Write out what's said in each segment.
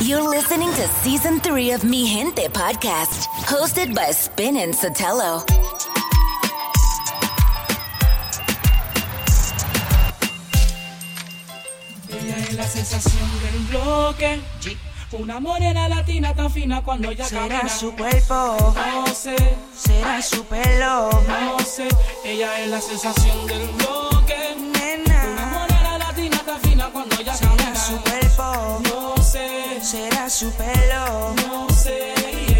You're listening to season three of Mi Gente podcast, hosted by Spin and Sotelo. Ella es la sensación del bloque. Una morena latina tan fina cuando ella Será su cuerpo. No sé. Será su pelo. No sé. Ella es la sensación del bloque. Nena. Una morena latina tan fina cuando ella Será su cuerpo. No sé será su pelo. No sé.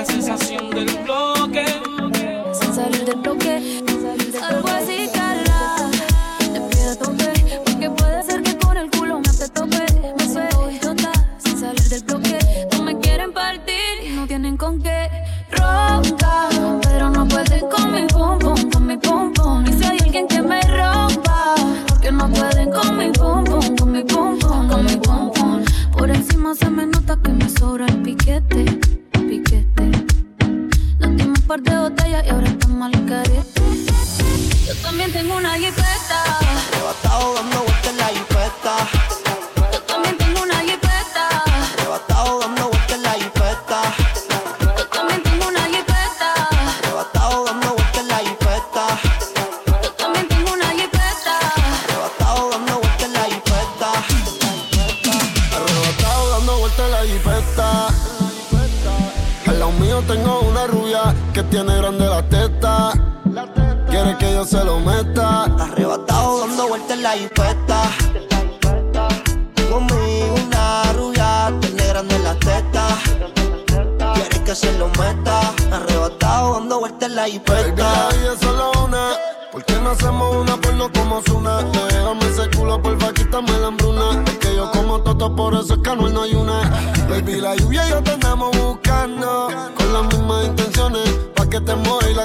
la sensación del.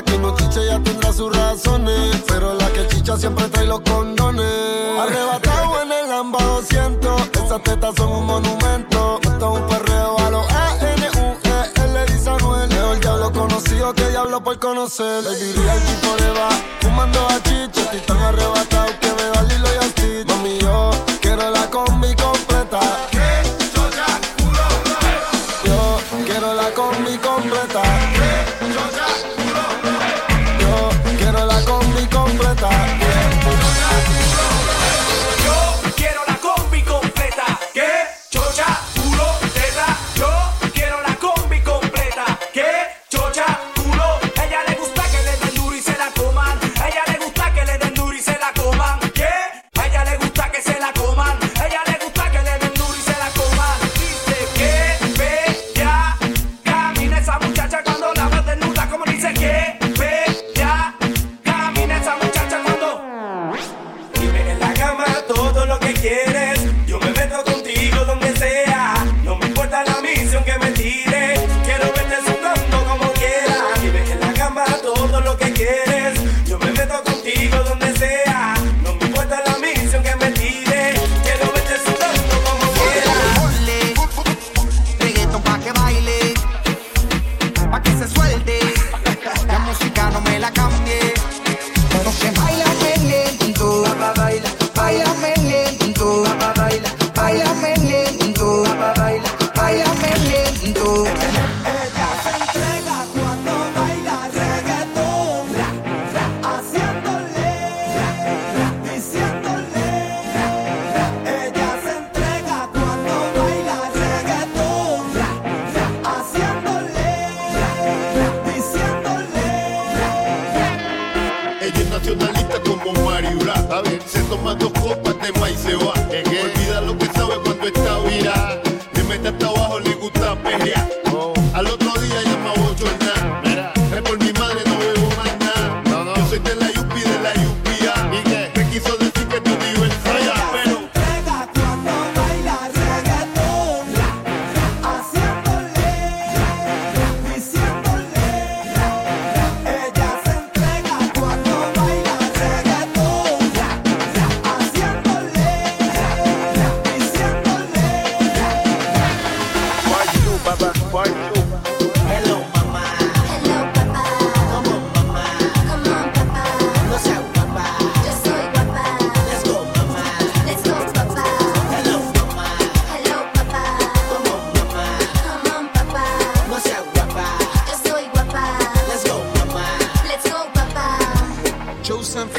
que no chiche ya tendrá sus razones. Pero la que chicha siempre trae los condones. Arrebatado en el Lamba 200. Esas tetas son un monumento. Esto es un perreo a los A-N-U-E-L y Samuel. Leo el diablo conocido que diablo por conocer. Le diría al tipo va fumando a chicha. Estoy tan arrebatado que me da Lilo y a Mami, yo quiero la comida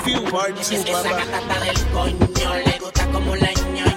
Fiu, Esa gatata del coño le gusta como la.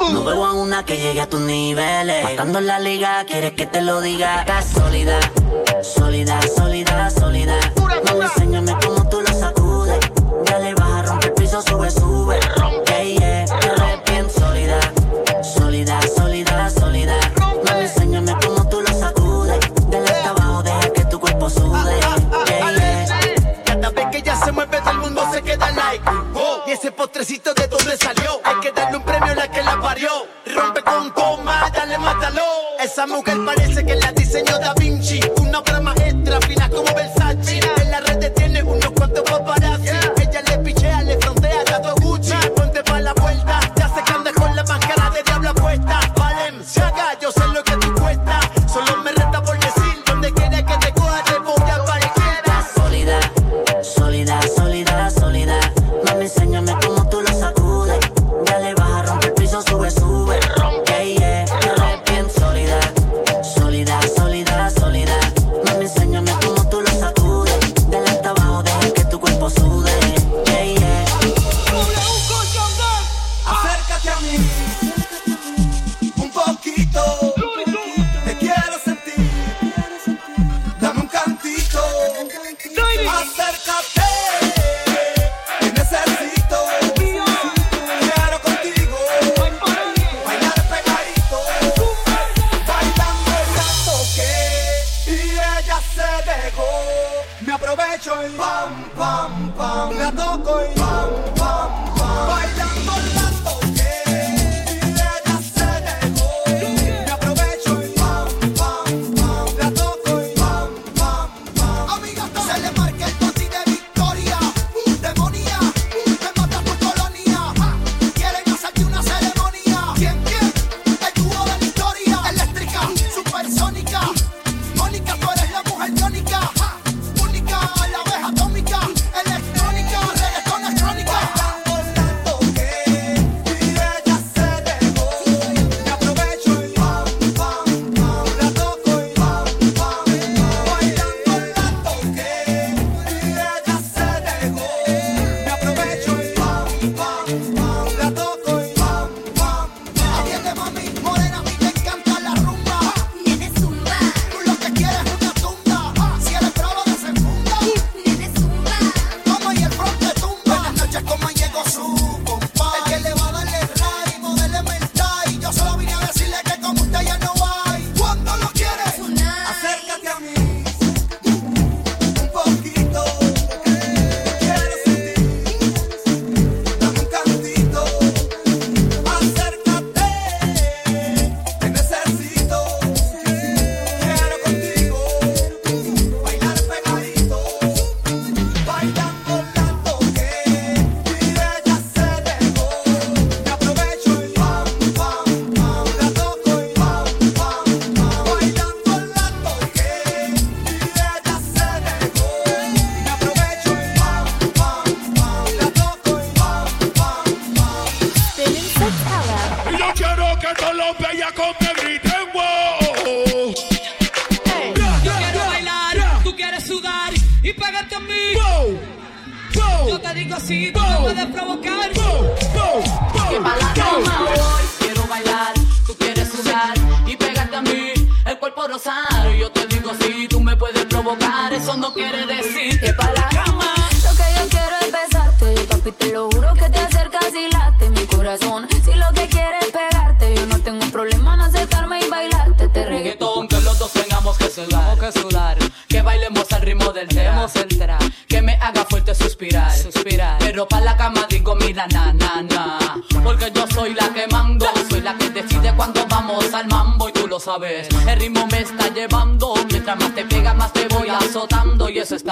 No veo a una que llegue a tus niveles. Matando la liga, quieres que te lo diga. Estás sólida, sólida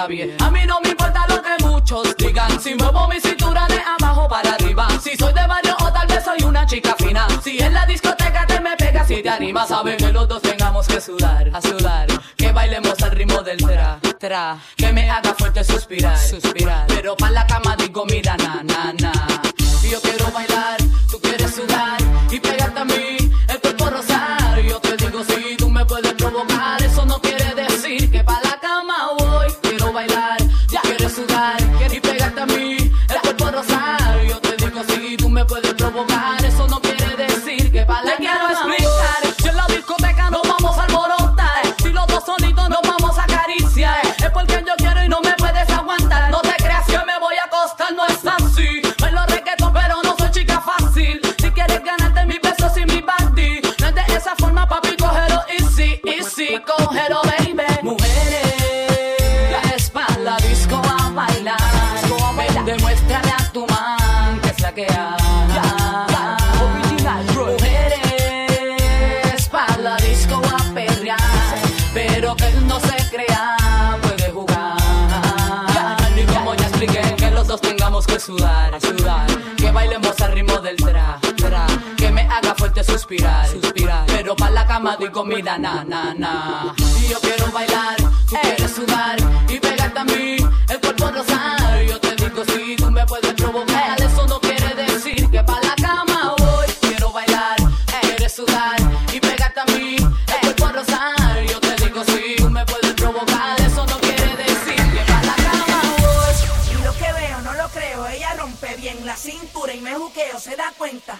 A mí no me importa lo que muchos digan. Si muevo mi cintura de abajo para arriba. Si soy de barrio o tal vez soy una chica fina. Si en la discoteca te me pegas si te animas, saben que los dos tengamos que sudar, a sudar. Que bailemos al ritmo del tra. Que me haga fuerte suspirar. Pero para la vida, na, na, na. Y yo quiero bailar, tú eh. quieres sudar y pegarte a mí, el cuerpo rosado. Yo te digo, si eh. eh. tú me puedes provocar, eso no quiere decir que para la cama voy. Quiero bailar, Ey. quieres sudar y pegarte a mí, el cuerpo rosado. Yo te digo, si tú me puedes provocar, eso no quiere decir que para la cama voy. Y lo que veo, no lo creo, ella rompe bien la cintura y me juqueo, se da cuenta.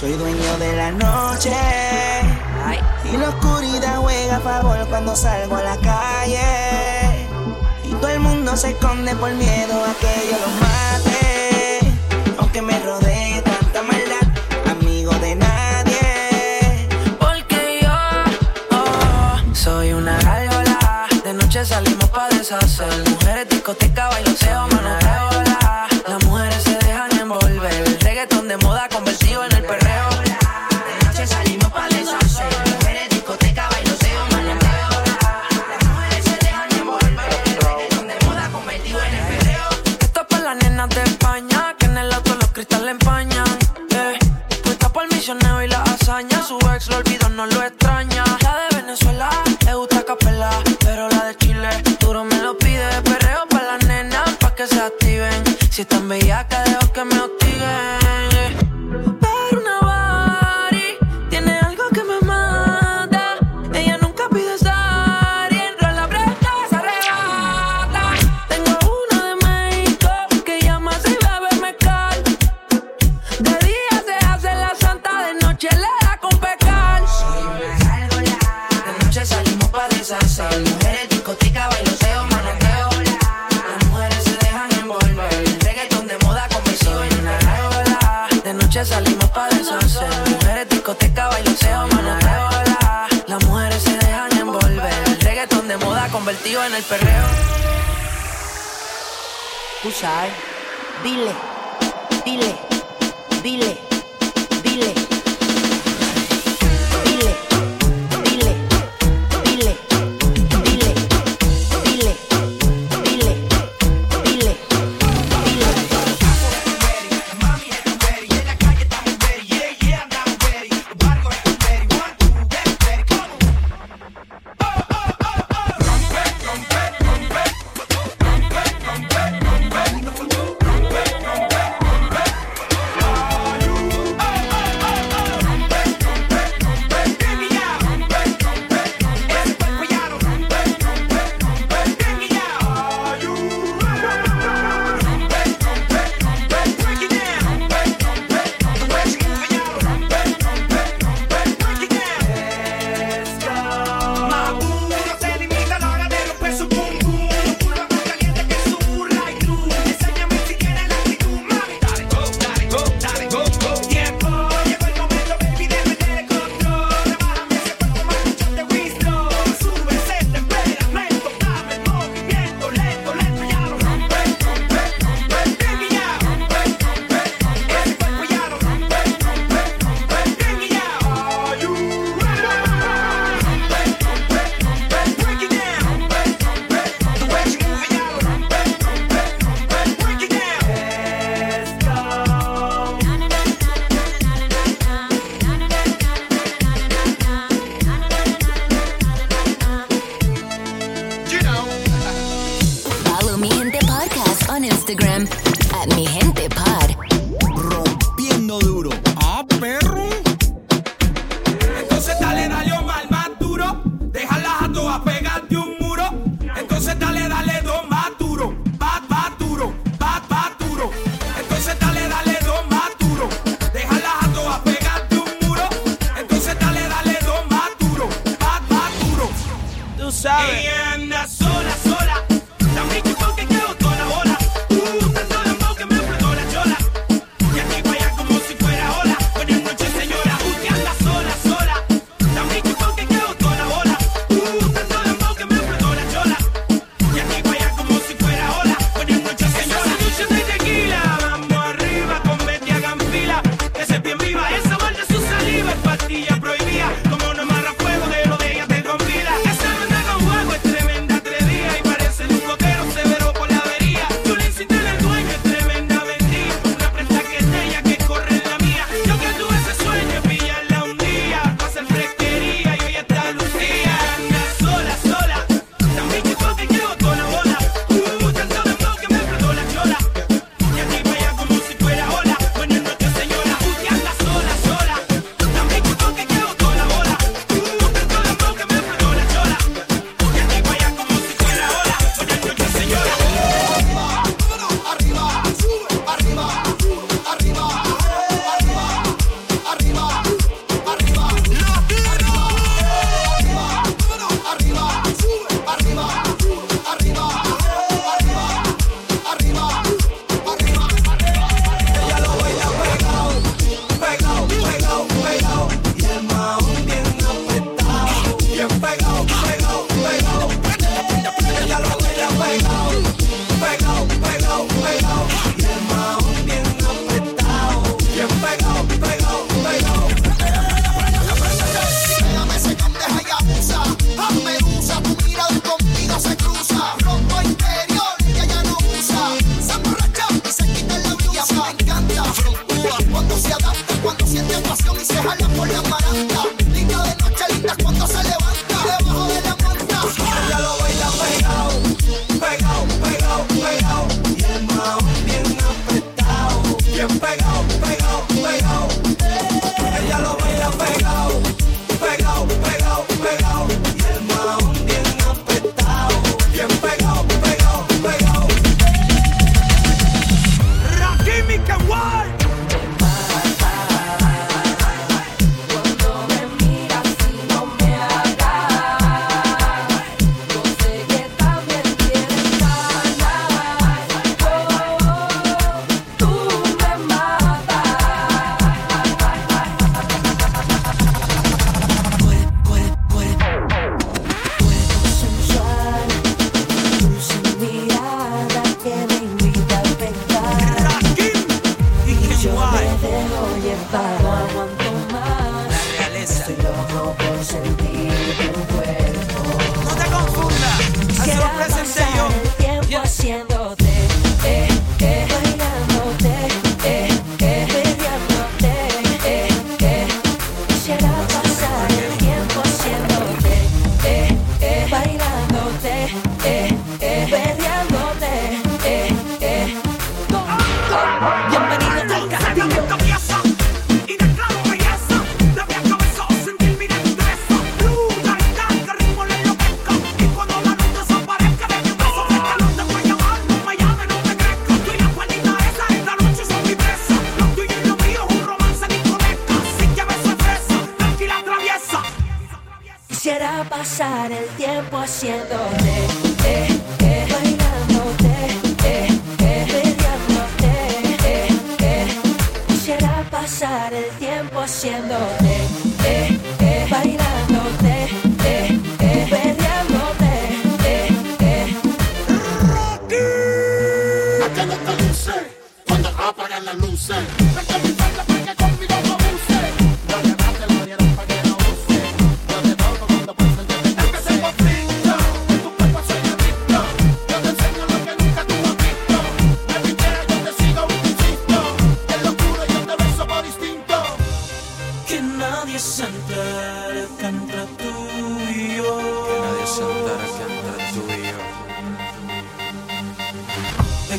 Soy dueño de la noche. Y la oscuridad juega a favor cuando salgo a la calle. Y todo el mundo se esconde por miedo a que yo los mate. Aunque me rodee tanta maldad, amigo de nadie. Porque yo oh, soy una gárgola. De noche salimos para deshacer. Mujeres, discoteca, bailoseo, bellaca, dejo que me hostiguen Las mujeres se dejan envolver. El reggaetón de moda convertido en el perreo. Tú. Eh. Dile, dile, dile.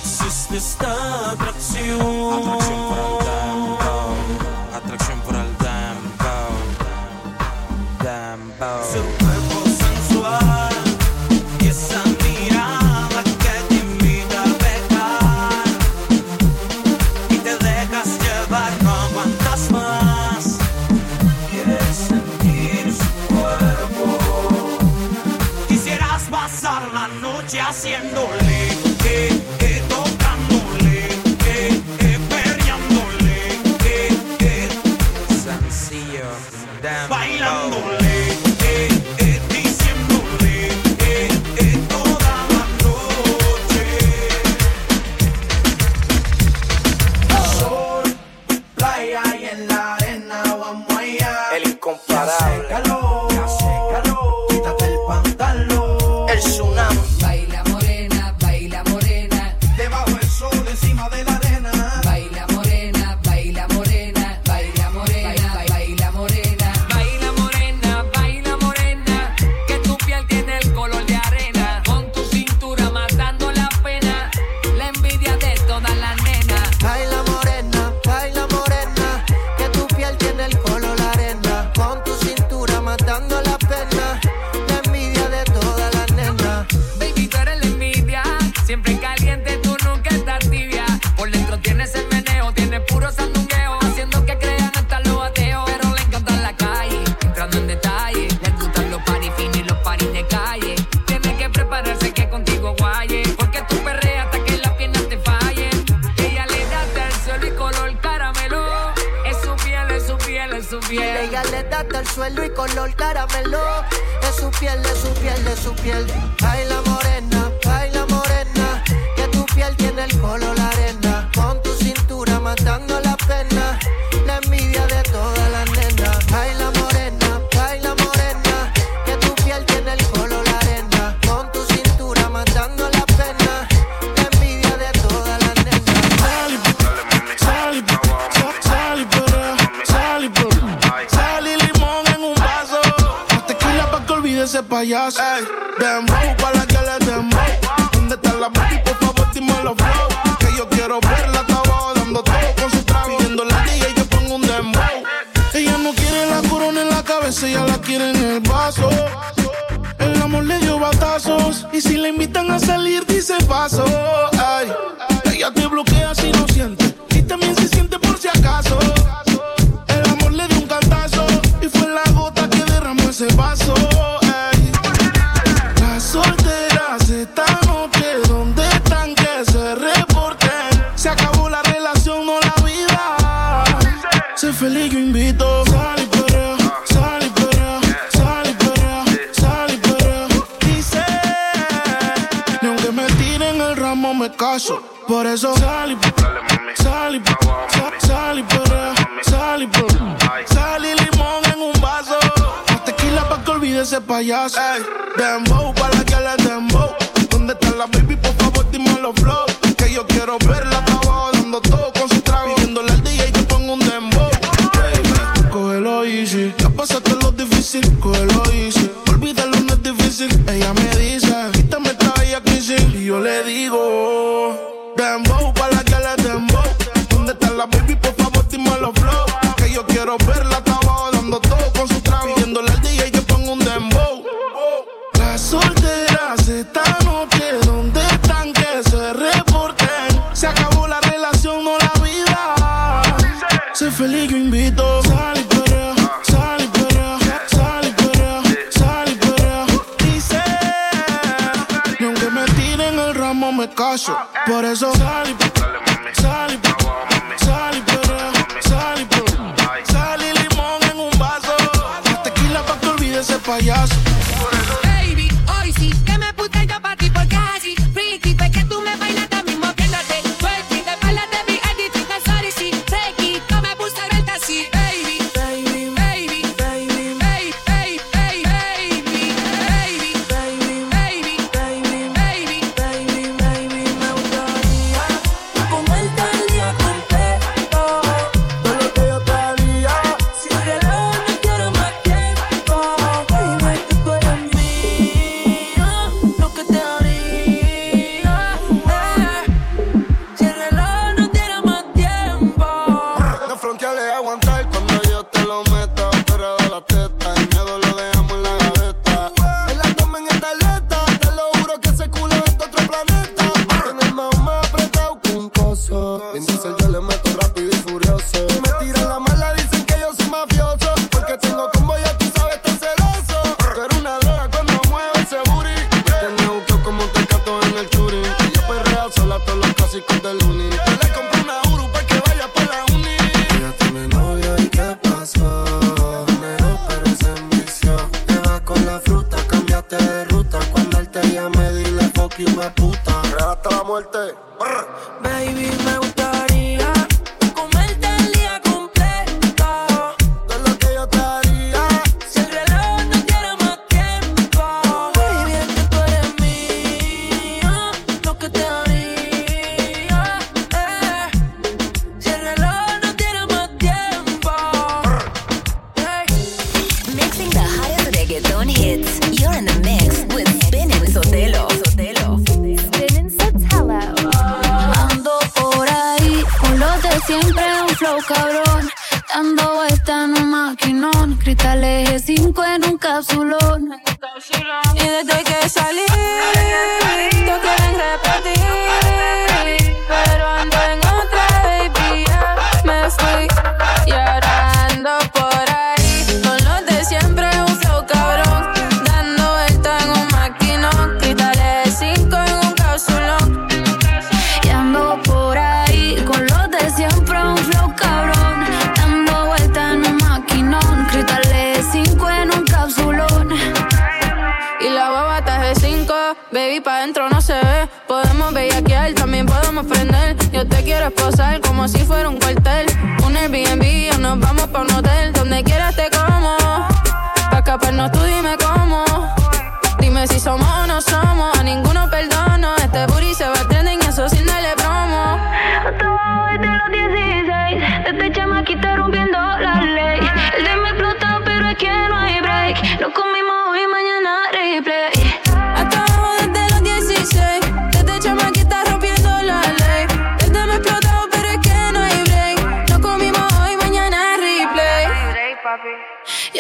existe esta atracción. atracción caliente, tú nunca estás tibia. Por dentro tienes el meneo, tienes puro sandungueo, haciendo que crean hasta los ateos. Pero le encanta la calle, entrando en detalle. Le gustan los paris fin y los paris de calle. Tiene que prepararse que contigo guaye, porque tú perreas hasta que las piernas te fallen. Ella le da hasta el suelo y color caramelo. Es su piel, es su piel, es su piel. Ella le da hasta el suelo y color caramelo. Es su piel, es su piel, es su piel. Ay, la more solo la arena. Con tu cintura matando la pena. La envidia de toda la nena. Baila morena, baila morena. Que tu piel tiene el color la arena. Con tu cintura matando la pena. La envidia de toda la nena. Sali, sali, sali, sali, sali limón en un vaso. Más tequila pa' que olvide ese payaso. Hey, payaso. Ey, dembow, para que le dembow. ¿Dónde están las baby? Por favor, dime los flow. Que yo quiero ver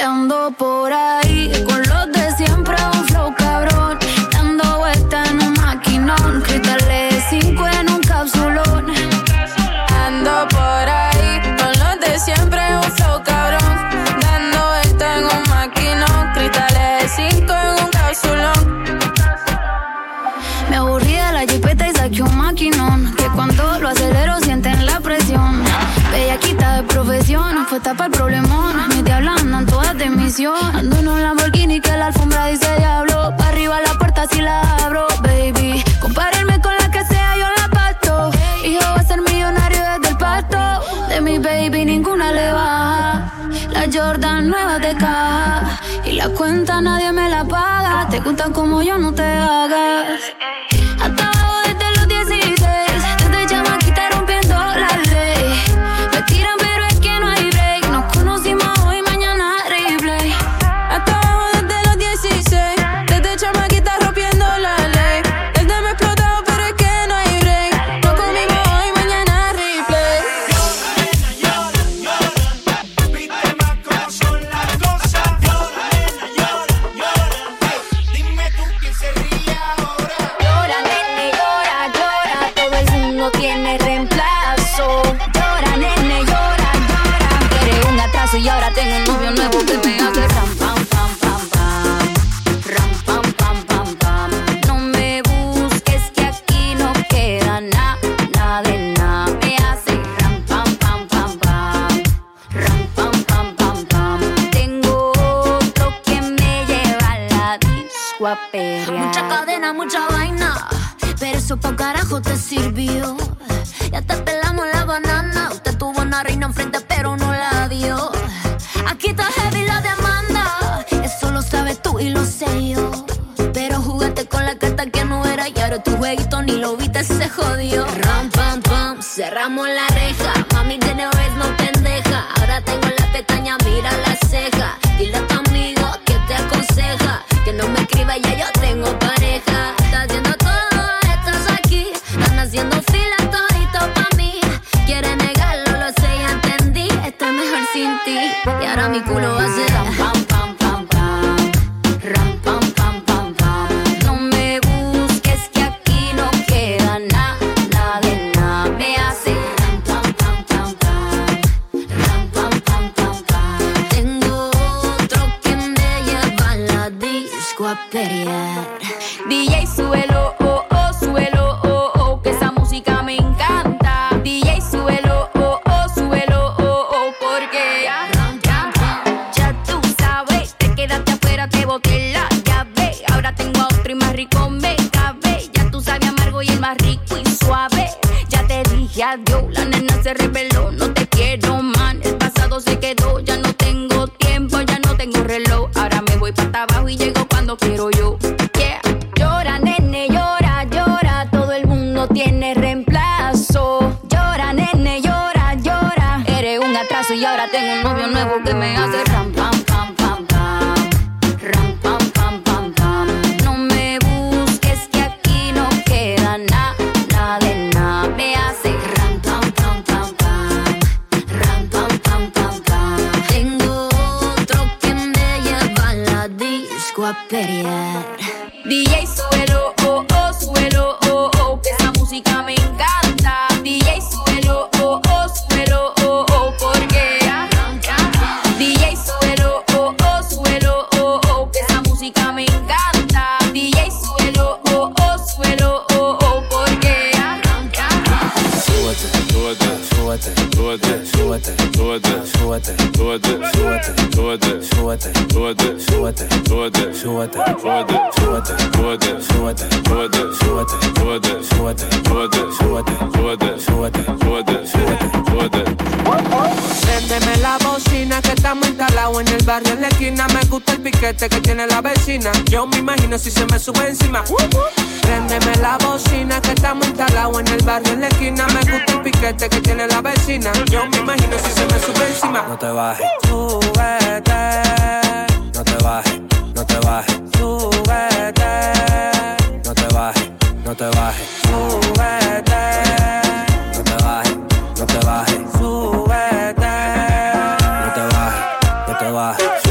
ando por ahí. Con los de siempre un flow cabrón, dando vuelta en un maquinón, cristales cinco en un capsulón. Ando por ahí. Con los de siempre un flow cabrón, dando vuelta en un maquinón, cristales cinco en un capsulón. Me aburrí de la jipeta y saqué un maquinón, que cuando lo acelero sienten la presión. Bella quita de profesión, fue para el problemón. Ando en un Lamborghini que la alfombra dice diablo. Pa' arriba la puerta si la abro, baby. Compárenme con la que sea, yo la pasto. Hijo va a ser millonario desde el pasto. De mi baby ninguna le baja. La Jordan nueva de caja. Y la cuenta nadie me la paga. Te gustan como yo, no te hagas. súbete, Préndeme la bocina que estamos instalados en el barrio en la esquina. Me gusta el piquete que tiene la vecina. Yo me imagino si se me sube encima. Préndeme la bocina que estamos instalados en el barrio en la esquina. Me gusta el piquete que tiene la vecina. Yo me imagino si se me sube encima. No te bajes, súbete. No te bajes, no te bajes, súbete no te bajes. No te bajes, no te bajes.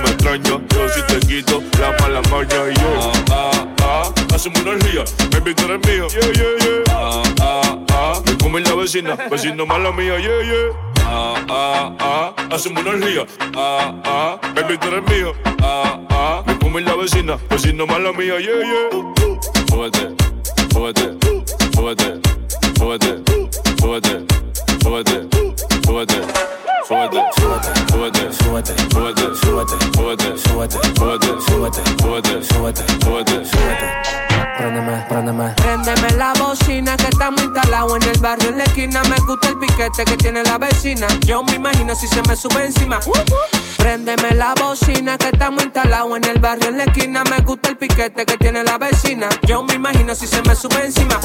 me extraña. Yo si te quito la mala maña y yo. Ah, ah, ah, hace una energía, baby, tú eres mío. Yeah, yeah, yeah. Ah, ah, ah, me come la vecina, vecino mala mía, yeah, yeah. Ah, ah, ah, hacemos una orgía. Ah, ah, baby, tú eres mío. Ah, ah, me come la vecina, vecino mala mía, yeah, yeah. Súbete, súbete, súbete, súbete, súbete, súbete, súbete, súbete. Préndeme, préndeme. Préndeme la bocina que estamos instalados en el barrio en la esquina. Me gusta el piquete que tiene la vecina. Yo me imagino si se me sube encima. Préndeme la bocina que estamos instalados en el barrio en la esquina. Me gusta el piquete que tiene la vecina. Yo me imagino si se me sube encima.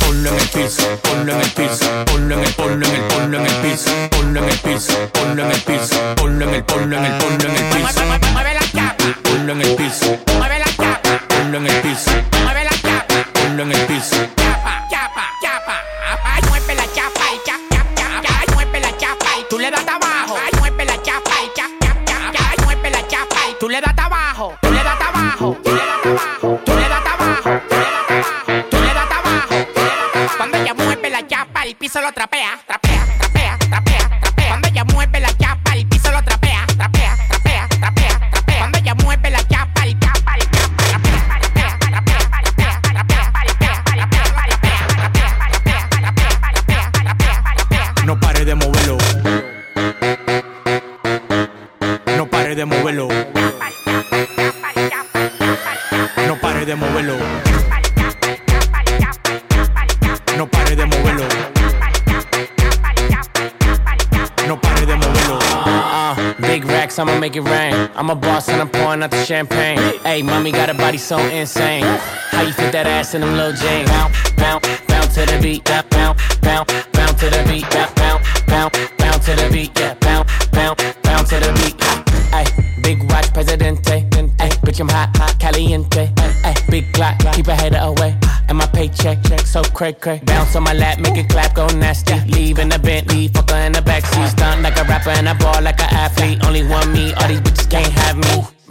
Ponlo en el piso, ponlo en el piso, ponlo en el, ponlo en el, ponlo en el piso, ponlo en el piso, ponlo en el piso, ponlo en el, ponlo en el, ponlo en el piso. Mueve la chapa, Ponlo en el piso, mueve la chapa, ponlo en el piso, mueve dejarlo en el piso. De moverlo. No pare de moverlo. No pare de moverlo. Uh, big racks, I'ma make it rain. I'm a boss and I'm pouring out the champagne. Hey, mommy got a body so insane. How you fit that ass in them little jeans? Bounce, bounce, bounce to the beat. Yeah, bounce, bounce, bounce to the beat. Yeah, bounce, bounce, bounce to the beat. Yeah, bounce, bounce, bounce to the beat. Ay, big watch, presidente. Ay, bitch, I'm hot, hot, caliente. Ay, big clock, keep a hater away. And my paycheck, check so cray cray. Bounce on my lap, make it clap, go nasty. Leave in the Bentley, fuck her in the backseat. Stunt like a rapper and I ball like an athlete. Only one me, all these bitches can't have me.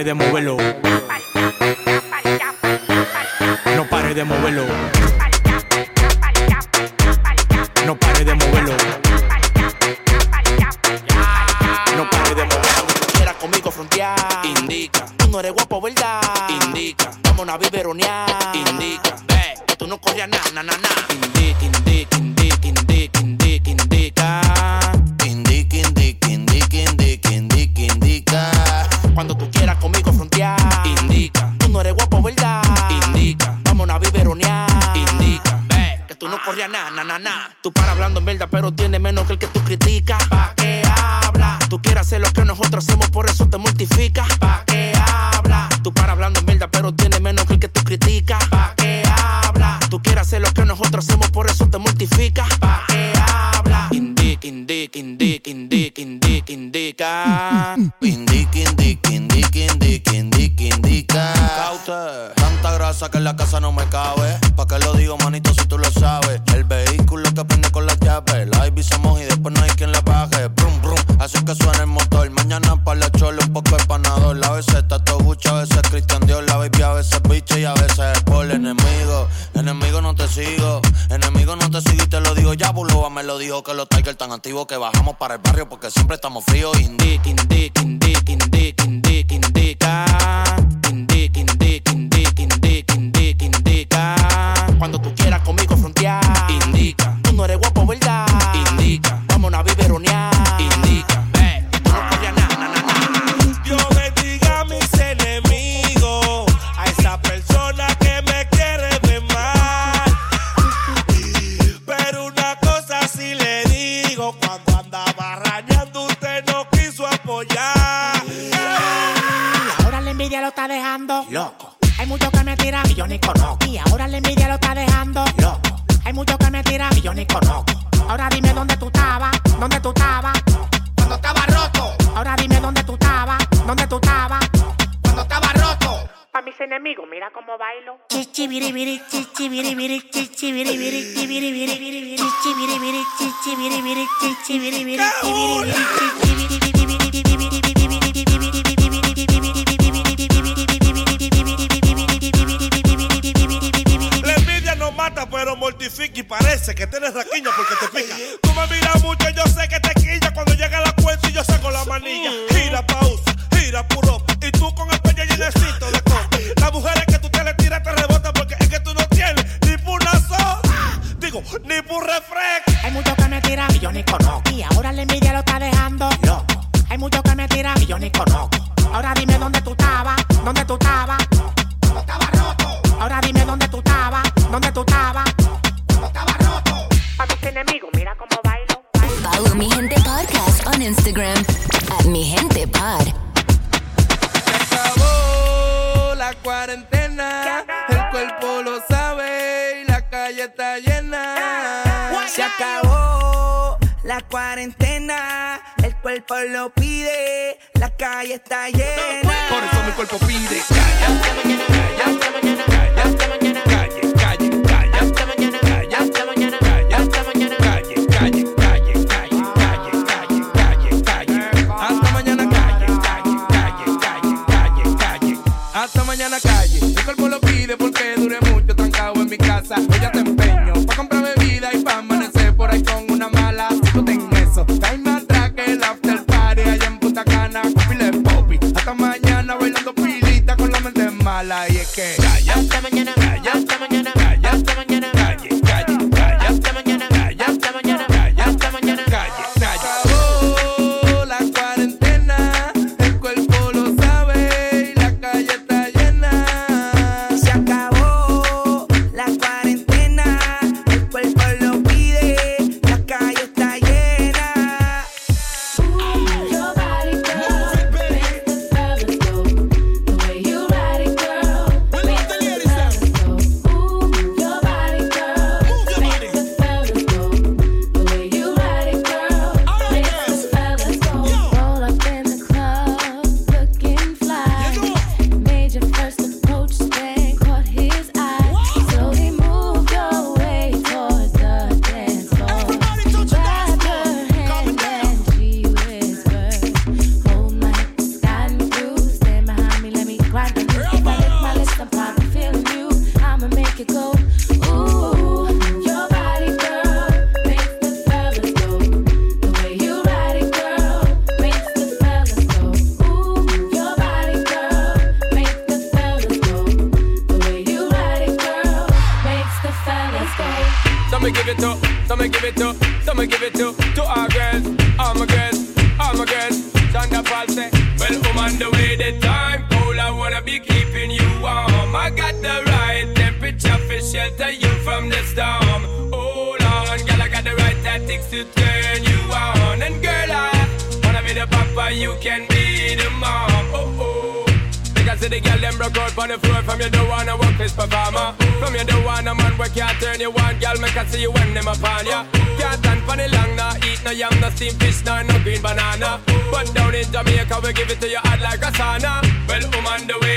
pare de moverlo. No pare de moverlo. cuerpo lo pide, la calle está llena. Por eso mi cuerpo pide.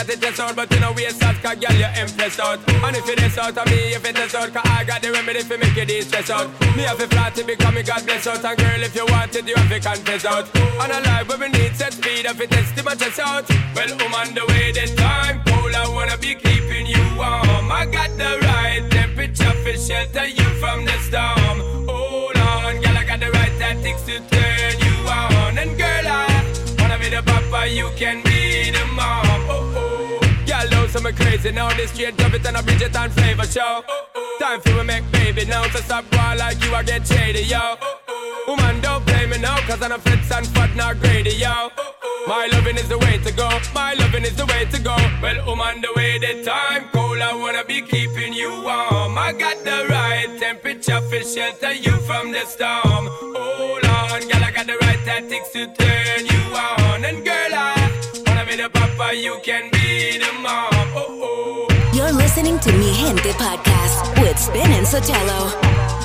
got it just out, but you know we out, cause girl you impress out. And if it is out of me, if it is out, cause I got the remedy for make you de-stress out. Me have a flat to become me God bless out, and girl if you want it, you have to confess out. And a life where we need set speed, if it to my chest out. Well, I'm on the way this time, cold, I wanna be keeping you warm. I got the right temperature for shelter you from the storm. Hold on, girl, I got the right tactics to turn you on. And girl, I wanna be the papa, you can be the mom. Oh oh, those some crazy now. This straight drop it and a Bridget and flavor show. Time for me make baby now, so stop boy like you, I get shady, yo. Woman, don't blame me now, cause I'm a fits and fat, not greedy, yo. My loving is the way to go, my loving is the way to go. Well, woman, the way the time cold, I wanna be keeping you warm. I got the right temperature for shelter you from the storm. Hold on, girl, I got the right tactics to turn you on. And girl, I you can be the mom. Oh, oh. You're listening to Mi Gente podcast with Spin and Sotelo.